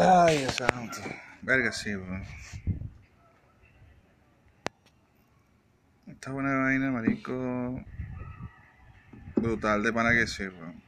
Ay, santo. Verga, sí, weón. Esta buena vaina, marico. Brutal de pana que sí, weón.